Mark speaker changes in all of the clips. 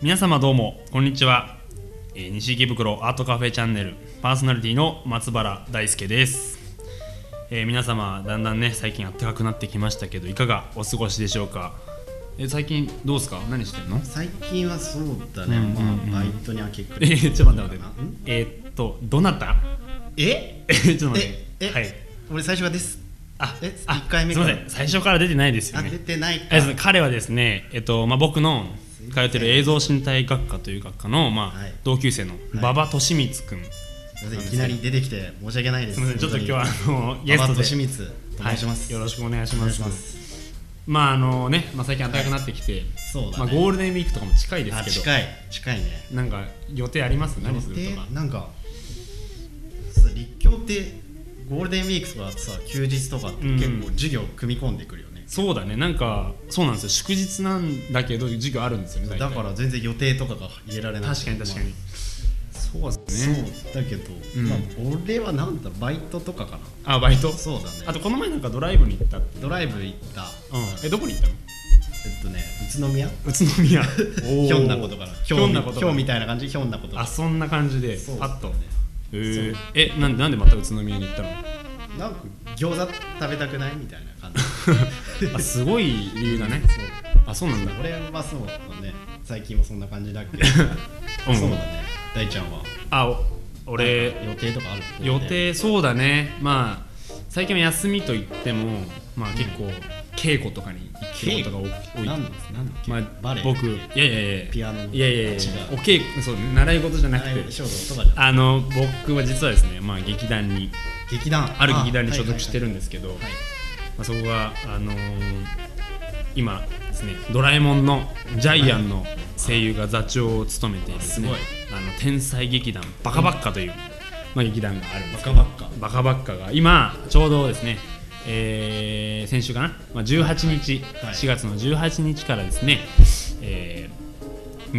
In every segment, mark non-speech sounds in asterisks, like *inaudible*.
Speaker 1: 皆様どうもこんにちは、えー西池袋アートカフェチャンネルパーソナリティの松原大輔です、えー皆様だんだんね最近暖かくなってきましたけどいかがお過ごしでしょうか？えー最近どうですか？何してんの？
Speaker 2: 最近はそうだね、
Speaker 1: うんうんうん。
Speaker 2: まあ、バイトに明け暮
Speaker 1: え
Speaker 2: れ
Speaker 1: ー、ちょっと待って待って。
Speaker 2: ん？
Speaker 1: えーっとどなた？
Speaker 2: え？
Speaker 1: えーちょっと待って。
Speaker 2: え？え？
Speaker 1: はい。
Speaker 2: 俺最初はです
Speaker 1: あ
Speaker 2: え
Speaker 1: あ
Speaker 2: 一回目
Speaker 1: すみません。最初から出てないですよ
Speaker 2: あ
Speaker 1: ね
Speaker 2: 出てない
Speaker 1: 彼はですね、えっとまあ、僕の通ってる映像身体学科という学科の、まあ
Speaker 2: はい。
Speaker 1: 同級生の馬場俊光君、
Speaker 2: すいきなり出てきて申し訳ないです。
Speaker 1: すみません。ちょっと今日はあのゲ
Speaker 2: ゲス
Speaker 1: ストで。
Speaker 2: トで清水と申します、
Speaker 1: はい、よろしくお願いします。
Speaker 2: ま
Speaker 1: ああのね、まあ、最近暖かくなってきて、
Speaker 2: そうだね、
Speaker 1: まあ、ゴールデンウィークとかも近いですけど。
Speaker 2: あ近い。近いね。
Speaker 1: なんか予定あります？何するとか。
Speaker 2: でなんかさ立教ってゴールデンウィークとかさ休日とかって結構授業組み込んでくるよね、
Speaker 1: そうだね。なんかそうなんですよ。祝日なんだけど授業あるんですよね
Speaker 2: だから全然予定とかが入れられない。
Speaker 1: 確かに確かに、そうです
Speaker 2: そう
Speaker 1: ね
Speaker 2: だけど、
Speaker 1: うん。
Speaker 2: まあ俺はなんだバイトとかかな。
Speaker 1: あバイト？
Speaker 2: そうだね。
Speaker 1: あとこの前なんかドライブに行った
Speaker 2: ドライブ行った。
Speaker 1: うん。えどこに行ったの？
Speaker 2: えっとね宇都宮。
Speaker 1: 宇都宮。*laughs*
Speaker 2: ひょんなことから
Speaker 1: ひょんなこと
Speaker 2: ひょんみたいな感じひょんなこと
Speaker 1: あそんな感じで。パッと。
Speaker 2: ね
Speaker 1: えー。えなんでなんでまた宇都宮に行ったの？
Speaker 2: なんか餃子食べたくないみたいな感じ。*laughs*
Speaker 1: あすごい理由だね。あそうなんだ。
Speaker 2: 俺はそうだね。最近もそんな感じだけ。*laughs* ど
Speaker 1: うん。
Speaker 2: そうだね。大ちゃんは。
Speaker 1: あお俺
Speaker 2: 予定とかある？
Speaker 1: 予定そうだね。まあ最近は休みといってもまあ結構稽古とかに行くことが多い
Speaker 2: なんだ
Speaker 1: まあ
Speaker 2: バレエ？
Speaker 1: 僕いやいやいや。
Speaker 2: ピアノの？
Speaker 1: いやいやいや
Speaker 2: 違う。
Speaker 1: お稽古そうね習い事じゃなくて。あの僕は実はですねまあ劇団に
Speaker 2: 劇団？
Speaker 1: ある劇団に所属してるん
Speaker 2: で
Speaker 1: ですけど、
Speaker 2: はい。
Speaker 1: まあ、そこが、あのー今ですねドラえもんのジャイアンの声優が座長を務めているですね、
Speaker 2: すごい。
Speaker 1: あの天才劇団バカバッカという、まあ、劇団があるんです
Speaker 2: バカバッカ
Speaker 1: バカバッカが今ちょうどですね、えー先週かな、まあ、18日、
Speaker 2: はい。
Speaker 1: 4月の18日からですね、えー、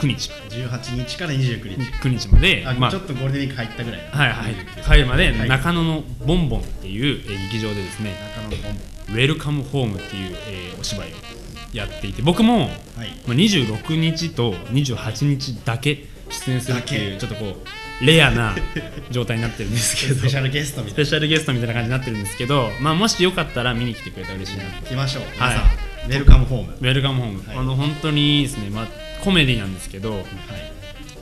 Speaker 1: 29日。
Speaker 2: 18日から29日。
Speaker 1: 9日まで
Speaker 2: あ、
Speaker 1: まあ
Speaker 2: ちょっとゴールデンウィーク入ったぐらい。
Speaker 1: はいはい。
Speaker 2: 29
Speaker 1: 帰るまで
Speaker 2: はい。
Speaker 1: 中野のボンボンっていう、えー劇場でですね
Speaker 2: 中野のボンボ
Speaker 1: ウェルカムホームっていう、えーお芝居をやっていて僕も、
Speaker 2: ンはい。
Speaker 1: まあ、26日と28日だけ出演するっていう
Speaker 2: だ
Speaker 1: ちょっとこうレアな状態になってるんですけど。
Speaker 2: スペシャルゲストみ
Speaker 1: ス
Speaker 2: たい
Speaker 1: ペシャルゲストみたいな感じになってるんですけど、まあ、もしよかったら見に来てくれたら嬉しいな
Speaker 2: な行きましょう。
Speaker 1: はい。
Speaker 2: 皆さんウェルカムホーム。
Speaker 1: ウェルカムホーム、
Speaker 2: はい。
Speaker 1: あの本当にですね、まあ、コメディなんですけど、
Speaker 2: はい。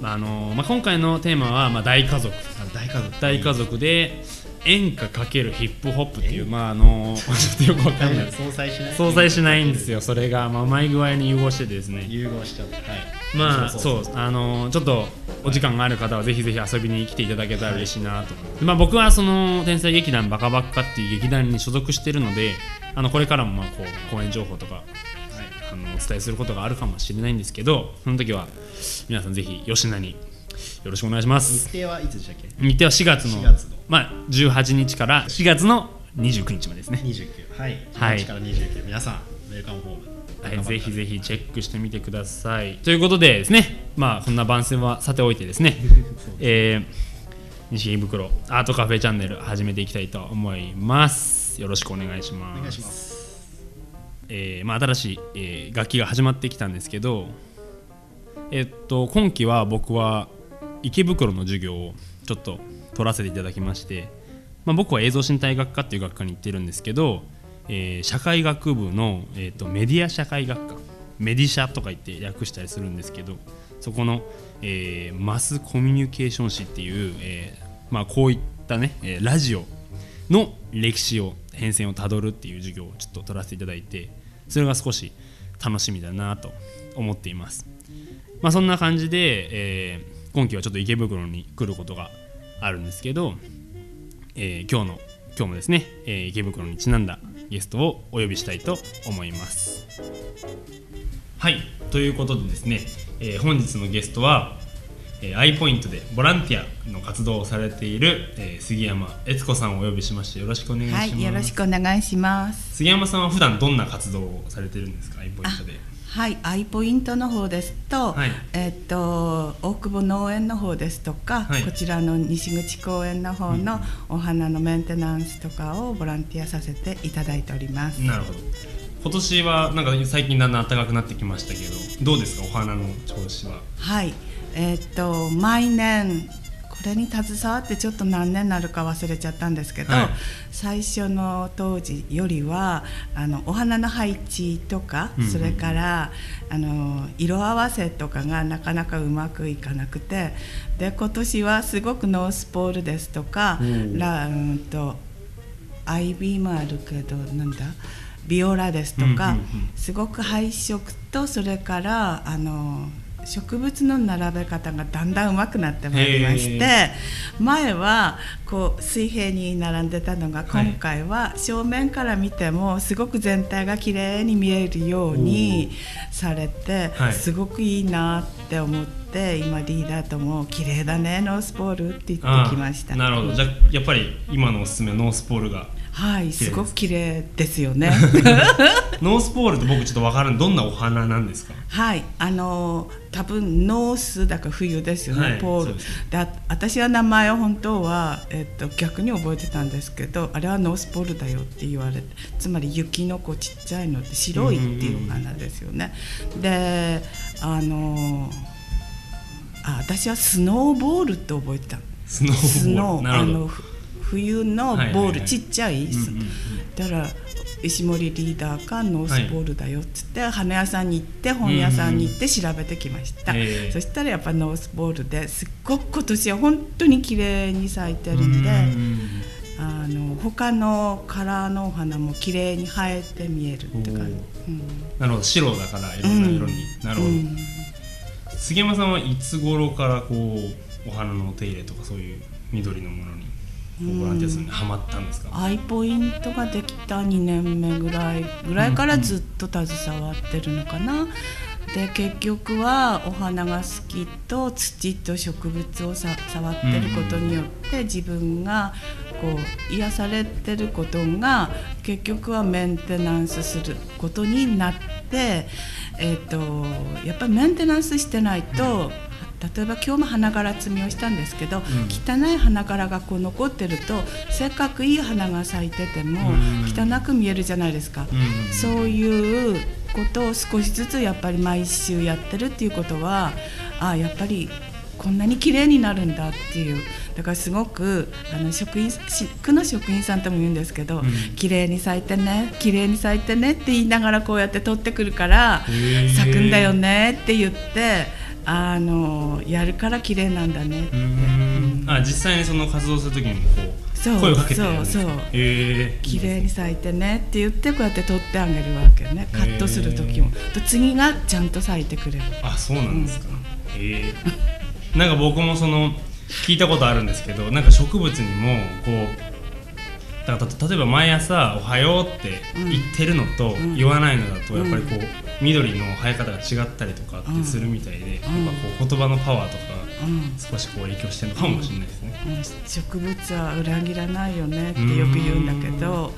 Speaker 1: まああのまあ、今回のテーマは、まあ、大家族。
Speaker 2: あ大家族。
Speaker 1: 大家族で演歌かけるヒップホップっていうまああの *laughs* ちょっとよくわかんない。
Speaker 2: 相殺しない？
Speaker 1: 相殺しないんですよ。それが、まあ、うまい具合に融合しててですね。
Speaker 2: 融合しちゃってはい。
Speaker 1: まあ
Speaker 2: そ
Speaker 1: そうう。あのちょっとお時間がある方はぜひぜひ遊びに来ていただけたら嬉しいなと。思って、まあ、僕はその天才劇団バカバッカっていう劇団に所属してるのであのこれからもまあこう公演情報とかあのお伝えすることがあるかもしれないんですけどその時は皆さんぜひ吉名によろしくお願いします。
Speaker 2: 日程はいつでしたっけ？
Speaker 1: 日程は4月の
Speaker 2: 4月の
Speaker 1: まあ、18日から4月の29日までですね、
Speaker 2: 29はい。
Speaker 1: はい。
Speaker 2: 18から29皆さんウェルカムホーム
Speaker 1: はい、ぜひぜひチェックしてみてください。ということでですねまあこんな番宣はさておいてですね。*laughs* えー、西池袋アートカフェチャンネル始めていきたいと思います。よろしくお願いします。
Speaker 2: お願いします。
Speaker 1: えーまあ、新しい、えー楽器が始まってきたんですけど、えっと今期は僕は池袋の授業をちょっと取らせていただきまして、まあ、僕は映像身体学科っていう学科に行ってるんですけど、えー社会学部の、えー、とメディア社会学科メディシャとか言って略したりするんですけどそこの、えーマスコミュニケーション史っていう、えーまあ、こういったね、えラジオの歴史を変遷をたどるっていう授業をちょっと取らせていただいてそれが少し楽しみだなと思っています、まあ、そんな感じで、えー今期はちょっと池袋に来ることがあるんですけど、えー今日の今日もですね、えー池袋にちなんだゲストをお呼びしたいと思います。はいということでですね、えー本日のゲストは、えー、アイポイントでボランティアの活動をされている、えー杉山悦子さんをお呼びしましてよろしくお願いします、
Speaker 3: はい、よろしくお願いします。
Speaker 1: 杉山さんは普段どんな活動をされてるんですかアイポイントで？
Speaker 3: はい、アイポイントの方です。と、
Speaker 1: はい。
Speaker 3: えっと大久保農園の方ですとか、
Speaker 1: はい。
Speaker 3: こちらの西口公園の方のお花のメンテナンスとかをボランティアさせていただいております。
Speaker 1: なるほど。今年はなんか最近だんだん暖かくなってきましたけどどうですか？お花の調子は。
Speaker 3: はい、えっと毎年これに携わってちょっと何年になるか忘れちゃったんですけど、
Speaker 1: はい。
Speaker 3: 最初の当時よりはあのお花の配置とか、
Speaker 1: うんうん。
Speaker 3: それからあの色合わせとかがなかなかうまくいかなくてで今年はすごくノースポールですとかラうんとアイビーもあるけどなんだビオラですとか、すごく配色とそれからあの植物の並べ方がだんだん上手くなってまいりまして前はこう水平に並んでたのが
Speaker 1: はい。
Speaker 3: 今回は正面から見てもすごく全体が綺麗に見えるようにされて
Speaker 1: はい。
Speaker 3: すごくいいなって思って今リーダーとも「綺麗だねノースポール」って言ってきました。
Speaker 1: なるほど。じゃあやっぱり今のおすすめノースポールが
Speaker 3: はいすごく綺麗ですよね。
Speaker 1: ノースポールって僕ちょっと分からんどんなお花なんですか？
Speaker 3: はいあの多分ノースだから冬ですよね、
Speaker 1: はい
Speaker 3: ポール。
Speaker 1: で
Speaker 3: 私は名前を本当は、えっと、逆に覚えてたんですけどあれはノースポールだよって言われてつまり雪の子ちっちゃいのって白いっていう花ですよね。であのあ私はスノーボールって覚えてた
Speaker 1: スノーボール。
Speaker 3: スノー
Speaker 1: なるほど。
Speaker 3: あのふ冬のボール、ちっちゃい、
Speaker 1: うんうんうん。
Speaker 3: だから石森リーダーかノースポールだよっつって、花屋さんに行って本屋さんに行って調べてきました、
Speaker 1: ええ。
Speaker 3: そしたらやっぱノースポールですっごく今年は本当に綺麗に咲いてるんで
Speaker 1: うん
Speaker 3: あの他のカラーのお花も綺麗に映えて見えるって感じ、うん。
Speaker 1: なるほど。白だからいろんな色に、なるほど、
Speaker 3: うん。
Speaker 1: 杉山さんはいつ頃からこうお花のお手入れとかそういう緑のものに？ボランティアするのにハマったんですか、
Speaker 3: アイポイントができた2年目ぐらいぐらいからずっと携わってるのかな。で結局はお花が好きと土と植物をさ触ってることによって自分がこう癒されてることが結局はメンテナンスすることになって、えー、とやっぱりメンテナンスしてないと例えば今日も花柄摘みをしたんですけど、汚い花柄がこう残ってるとせっかくいい花が咲いてても
Speaker 1: うん。
Speaker 3: 汚く見えるじゃないですか。
Speaker 1: うん。
Speaker 3: そういうことを少しずつやっぱり毎週やってるっていうことはあやっぱりこんなに綺麗になるんだっていう。だからすごくあの職員し区の職員さんとも言うんですけど、
Speaker 1: ん。
Speaker 3: 綺麗に咲いてね綺麗に咲いてねって言いながらこうやって取ってくるから咲くんだよねって言ってあのやるから綺麗なんだねって。
Speaker 1: うーん。あ実際にその活動するときにもこう
Speaker 3: そう
Speaker 1: 声をかけて
Speaker 3: そうそう。
Speaker 1: へえ
Speaker 3: 綺麗に咲いてねって言ってこうやって取ってあげるわけね。カットする時も。と次がちゃんと咲いてくれる。
Speaker 1: あそうなんですか、へえなんか僕もその聞いたことあるんですけどなんか植物にもこうだからた例えば毎朝「おはよう」って言ってるのと
Speaker 3: ん。
Speaker 1: 言わないのだとやっぱりこう緑の生え方が違ったりとかってするみたいで、やっぱこう言葉のパワーとか
Speaker 3: うん。
Speaker 1: 少しこう影響してるのかもしれないですね。
Speaker 3: うん。植物は裏切らないよねってよく言うんだけど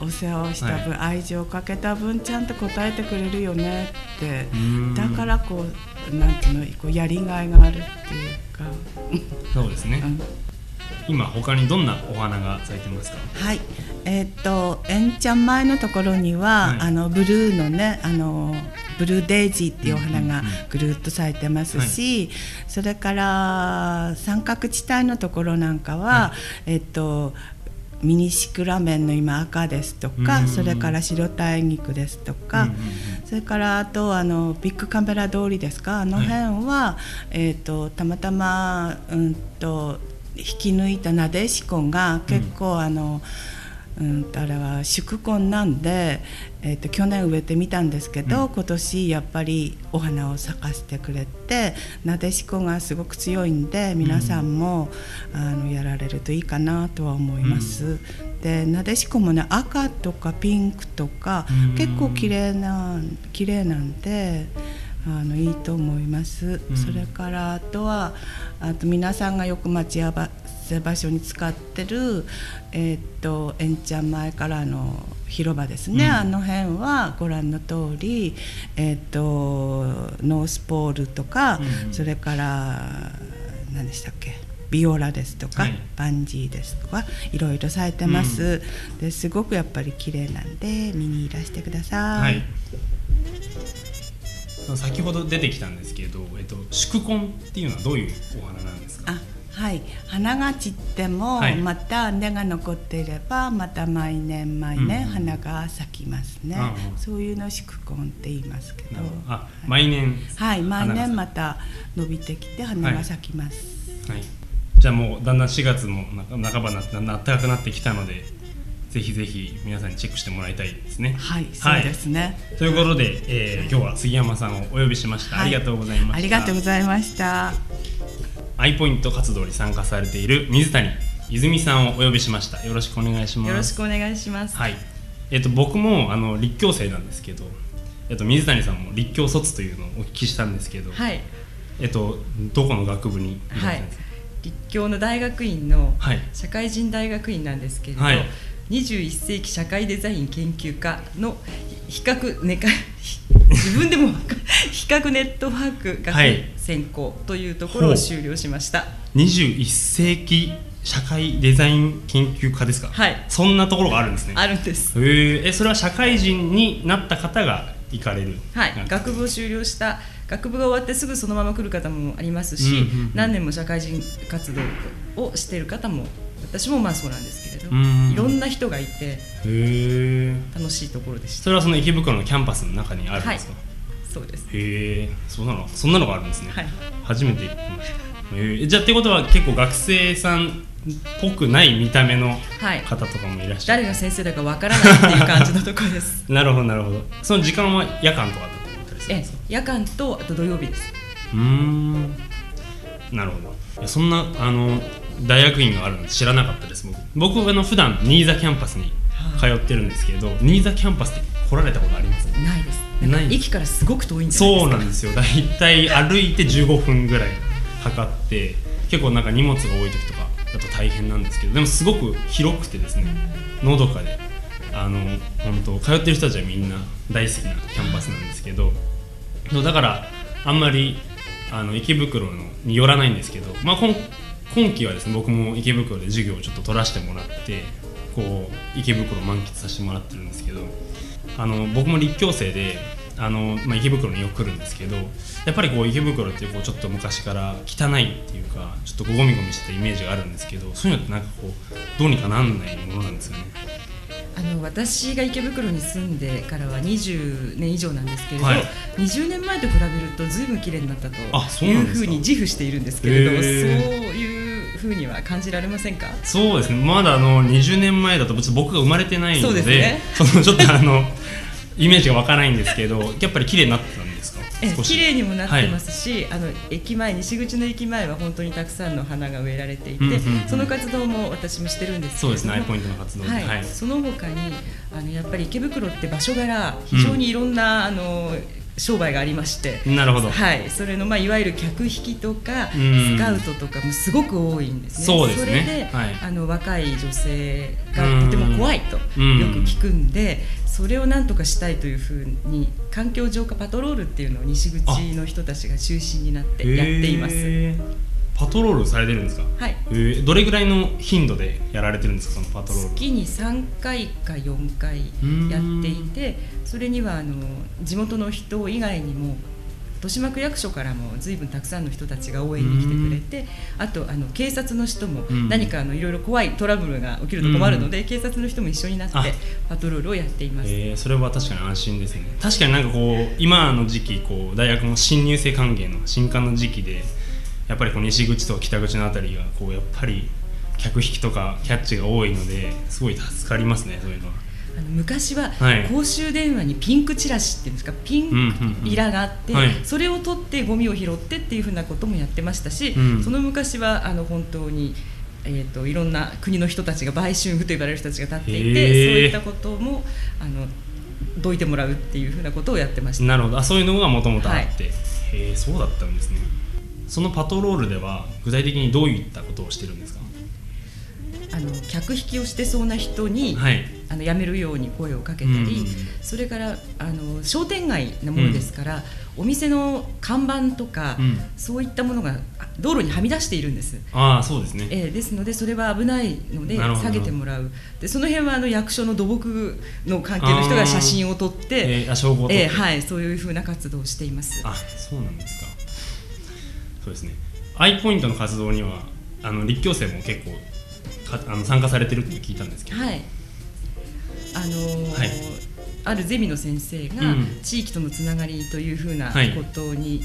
Speaker 3: お世話をした分、愛情をかけた分ちゃんと答えてくれるよねって。
Speaker 1: ん。
Speaker 3: だからこうなんていうのこうやりがいがあるっていうか、
Speaker 1: そうですね、
Speaker 3: うん
Speaker 1: 今他にどんなお花が咲いてますか？
Speaker 3: はい、えーっとエンちゃん前のところには、
Speaker 1: はい。
Speaker 3: あのブルーのねあのブルーデイジーっていうお花がぐるっと咲いてますし、それから三角地帯のところなんかは、
Speaker 1: は
Speaker 3: えーっとミニシクラメンの今赤ですとか、
Speaker 1: うん
Speaker 3: それから白体肉ですとか、それからあとあのビッグカメラ通りですか？あの辺は、えー、とたまたま、うん、と引き抜いたなでしこが結構、あのうんとあれは宿根なんで、えー、と去年植えてみたんですけど、
Speaker 1: うん。
Speaker 3: 今年やっぱりお花を咲かせてくれてなでしこがすごく強いんで皆さんも、あのやられるといいかなとは思います。でなでしこもね赤とかピンクとか、
Speaker 1: うん。
Speaker 3: 結構綺麗な綺麗なんであのいいと思います、
Speaker 1: うん。
Speaker 3: それからあとはあと皆さんがよく待ち合わせ影場所に使ってる、えー、っと円ちゃん前からの広場ですね、
Speaker 1: うん。
Speaker 3: あの辺はご覧の通り、えー、っとノースポールとか、
Speaker 1: うんうん。
Speaker 3: それから何でしたっけ？ビオラですとか、
Speaker 1: はい。
Speaker 3: バンジーですとかいろいろ咲いてます、ですごくやっぱり綺麗なんで見にいらしてくださ。
Speaker 1: はいい先ほど出てきたんですけど、えっと、宿根っていうのはどういうお花なんですか？
Speaker 3: あはい、花が散っても、
Speaker 1: はい。
Speaker 3: また根が残っていればまた毎年毎年
Speaker 1: うん
Speaker 3: 花が咲きますね、
Speaker 1: うんうん。
Speaker 3: そういうのを宿根って言いますけど。
Speaker 1: なるほど。あ毎年
Speaker 3: はい毎年また伸びてきて花が咲きます、
Speaker 1: はい、じゃあもうだんだん4月もな半ばになって暖かくなってきたのでぜひぜひ皆さんにチェックしてもらいたいですね。
Speaker 3: はい、そうですね、
Speaker 1: ということで、えー今日は杉山さんをお呼びしました、
Speaker 3: はい。
Speaker 1: ありがとうございました。
Speaker 3: ありがとうございました。
Speaker 1: アイポイント活動に参加されている水谷泉さんをお呼びしました。よろしくお願いします。
Speaker 4: よろしくお願いします。
Speaker 1: はい。えっ、と僕もあの立教生なんですけどえっと水谷さんも立教卒というのをお聞きしたんですけど、
Speaker 4: はい、
Speaker 1: えっとどこの学部にいらっしゃ
Speaker 4: はい
Speaker 1: るんですか、、
Speaker 4: 立教の大学院の
Speaker 1: はい。
Speaker 4: 社会人大学院なんですけれど、
Speaker 1: はい
Speaker 4: 21世紀社会デザイン研究科の比較ねか *laughs* 自分でも比較ネットワーク学
Speaker 1: はい
Speaker 4: 専攻というところを修了しました。
Speaker 1: 21世紀社会デザイン研究科ですか？
Speaker 4: はい。
Speaker 1: そんなところがあるんですね。
Speaker 4: あるんです。
Speaker 1: えそれは社会人になった方が行かれる？
Speaker 4: はい。学部を修了した学部が終わってすぐそのまま来る方もありますし、
Speaker 1: うんうんうん。
Speaker 4: 何年も社会人活動をしている方も私もまあそうなんですけれど、
Speaker 1: うん。
Speaker 4: いろんな人がいて楽しいところでした。
Speaker 1: それはその池袋のキャンパスの中にあるんですか、
Speaker 4: そうです。
Speaker 1: へえそうなの？そんなのがあるんですね、
Speaker 4: はい。
Speaker 1: 初めて聞きました。じゃあってことは結構学生さんっぽくない見た目の
Speaker 4: はい。
Speaker 1: 方とかもいらっしゃる？
Speaker 4: 誰が先生だかわからないっていう感じのところです。*laughs*
Speaker 1: なるほどなるほど。その時間は夜間とかだったりするん
Speaker 4: え
Speaker 1: ですか、
Speaker 4: 夜間とあと土曜日です。
Speaker 1: うーん。なるほど。いやそんなあの大学院があるの知らなかったです僕。僕あの普段新座キャンパスに通ってるんですけど新座キャンパスって来られたことあります？
Speaker 4: ないです。
Speaker 1: な
Speaker 4: 駅からすごく遠いんですか？
Speaker 1: そうなんですよ。だいたい歩いて15分ぐらいかかって結構なんか荷物が多い時とかだと大変なんですけどでもすごく広くてですねのどかであの本当通ってる人たちはみんな大好きなキャンパスなんですけどだからあんまりあの池袋のに寄らないんですけど、まあ、今今期はですね僕も池袋で授業をちょっと取らせてもらってこう池袋を満喫させてもらってるんですけどあの僕も立教生であの、まあ、池袋によく来るんですけどやっぱりこう池袋ってこうちょっと昔から汚いっていうかちょっとゴミゴミしてたイメージがあるんですけどそういうのってなんかこうどうにかなんないものなんですよね。
Speaker 4: あの私が池袋に住んでからは20年以上なんですけれど、
Speaker 1: はい。
Speaker 4: 20年前と比べるとずいぶん綺麗になったと
Speaker 1: あそう
Speaker 4: いうふうに自負しているんですけれど、
Speaker 1: へ
Speaker 4: そう
Speaker 1: ー
Speaker 4: いうふうには感じられませんか？
Speaker 1: そうですね。まだあの20年前だと別に僕が生まれてないの
Speaker 4: そう
Speaker 1: で
Speaker 4: ですね。
Speaker 1: そのちょっとあの *laughs* イメージが湧かないんですけどやっぱり綺麗になってたんですか？
Speaker 4: 綺麗にもなってますし、あの駅前西口の駅前は本当にたくさんの花が植えられていて、
Speaker 1: うんうんうん。
Speaker 4: その活動も私もしてるんですけ
Speaker 1: そうですねアイポイントの活動で、
Speaker 4: はい。
Speaker 1: はい。
Speaker 4: その他にあのやっぱり池袋って場所柄非常にいろんな、あの商売がありまして。
Speaker 1: なるほど、
Speaker 4: はい、それのまあいわゆる客引きとか
Speaker 1: うん。
Speaker 4: スカウトとかもすごく多いんですね。
Speaker 1: そうですね。
Speaker 4: れで、
Speaker 1: はい。
Speaker 4: あの若い女性がとても怖いとよく
Speaker 1: うん
Speaker 4: 聞くんで、それをなんとかしたいというふうに環境浄化パトロールっていうのを西口の人たちが中心になってやっています。
Speaker 1: パトロールされてるんですか、
Speaker 4: はい。
Speaker 1: えーどれぐらいの頻度でやられてるんですか？そのパトロール。
Speaker 4: 月に3回か4回やっていてそれにはあの地元の人以外にも豊島区役所からも随分たくさんの人たちが応援に来てくれてあとあの警察の人も
Speaker 1: うん。
Speaker 4: 何かいろいろ怖いトラブルが起きると困るので警察の人も一緒になって
Speaker 1: あ。
Speaker 4: パトロールをやっています。
Speaker 1: えーそれは確かに安心ですね。確かになんかこう今の時期こう大学の新入生歓迎の新歓の時期でやっぱりこう西口と北口のあたりがこうやっぱり客引きとかキャッチが多いのですごい助かりますねそういうのは。
Speaker 4: あの昔は
Speaker 1: はい。
Speaker 4: 公衆電話にピンクチラシっていうんですかピンクイラがあって、それを取ってゴミを拾ってっていうふうなこともやってましたし、
Speaker 1: うん。
Speaker 4: その昔はあの本当に、えー、といろんな国の人たちが売春婦と呼ばれる人たちが立っていてそういったこともあのどいてもらうっていうふうなことをやってました。
Speaker 1: なるほど。あそういうのがもともとあって、
Speaker 4: はい。
Speaker 1: へえそうだったんですねそのパトロールでは具体的にどういったことをしてるんですか？
Speaker 4: あの客引きをしてそうな人に、
Speaker 1: はい。
Speaker 4: あのやめるように声をかけたり、
Speaker 1: うん。
Speaker 4: それからあの商店街なものですから、お店の看板とか、
Speaker 1: うん。
Speaker 4: そういったものがあ道路にはみ出しているんです。
Speaker 1: ああそうですね。
Speaker 4: えーですのでそれは危ないので下げてもらう。でその辺はあの役所の土木の関係の人が写真を撮って
Speaker 1: え
Speaker 4: はい、そういうふうな活動をしています。
Speaker 1: あそうなんですかそうですね。アイポイントの活動にはあの立教生も結構かあの参加されてるって聞いたんですけど、
Speaker 4: はい。あのー
Speaker 1: はい。
Speaker 4: あるゼミの先生が、
Speaker 1: うん。
Speaker 4: 地域とのつながりというふうな
Speaker 1: はい。
Speaker 4: ことに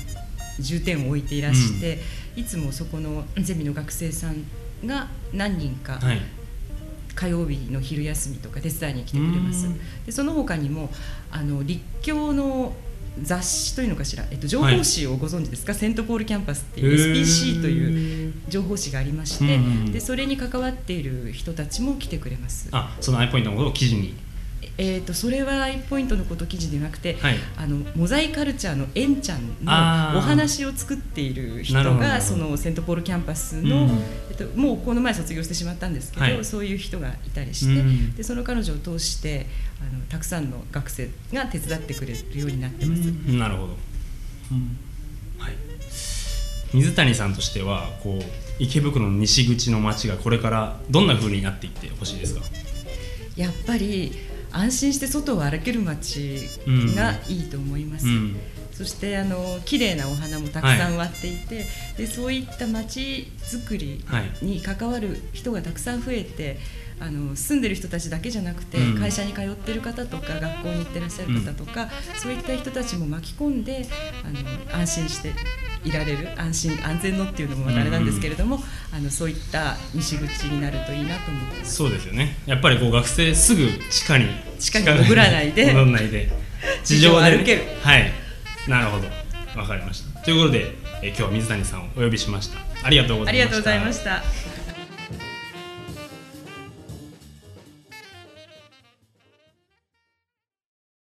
Speaker 4: 重点を置いていらして、いつもそこのゼミの学生さんが何人か、
Speaker 1: はい。
Speaker 4: 火曜日の昼休みとか手伝いに来てくれます。
Speaker 1: うん。
Speaker 4: でその他にもあの立教の雑誌というのかしら、えっと、情報誌をご存知ですか、セントポールキャンパスっていう SPC という情報誌がありまして、
Speaker 1: うんうん。
Speaker 4: でそれに関わっている人たちも来てくれます。
Speaker 1: あそのアイポイントのことを記事に
Speaker 4: えー、とそれはアイポイントのこと記事でなくて、
Speaker 1: はい。
Speaker 4: あのモザイカルチャーのエンちゃんのお話を作っている人がそのセントポールキャンパスの、
Speaker 1: うん。
Speaker 4: えっと、もうこの前卒業してしまったんですけど、
Speaker 1: はい
Speaker 4: そういう人がいたりして、
Speaker 1: うん。
Speaker 4: でその彼女を通してあのたくさんの学生が手伝ってくれるようになってます。
Speaker 1: うん。なるほど、はい、水谷さんとしてはこう池袋の西口の街がこれからどんな風になっていってほしいですか？
Speaker 4: やっぱり安心して外を歩ける街がいいと思います。
Speaker 1: うん。
Speaker 4: そしてあの綺麗なお花もたくさん割っていて、でそういった街づくり
Speaker 1: はい
Speaker 4: に関わる人がたくさん増えてあの住んでる人たちだけじゃなくて、
Speaker 1: うん。
Speaker 4: 会社に通ってる方とか学校に行ってらっしゃる方とか、そういった人たちも巻き込んであの安心していられる安心安全のっていうのもまたあれなんですけれども、あのそういった西口になるといいなと思って。
Speaker 1: そうですよね。やっぱりこう学生すぐ地下に
Speaker 4: 地下に潜らないで
Speaker 1: 潜らないで。*laughs*
Speaker 4: 地上を歩ける。
Speaker 1: はい。なるほど。わかりました。ということで、えー今日は水谷さんをお呼びしました。ありがとうございました。
Speaker 4: ありがとうございました。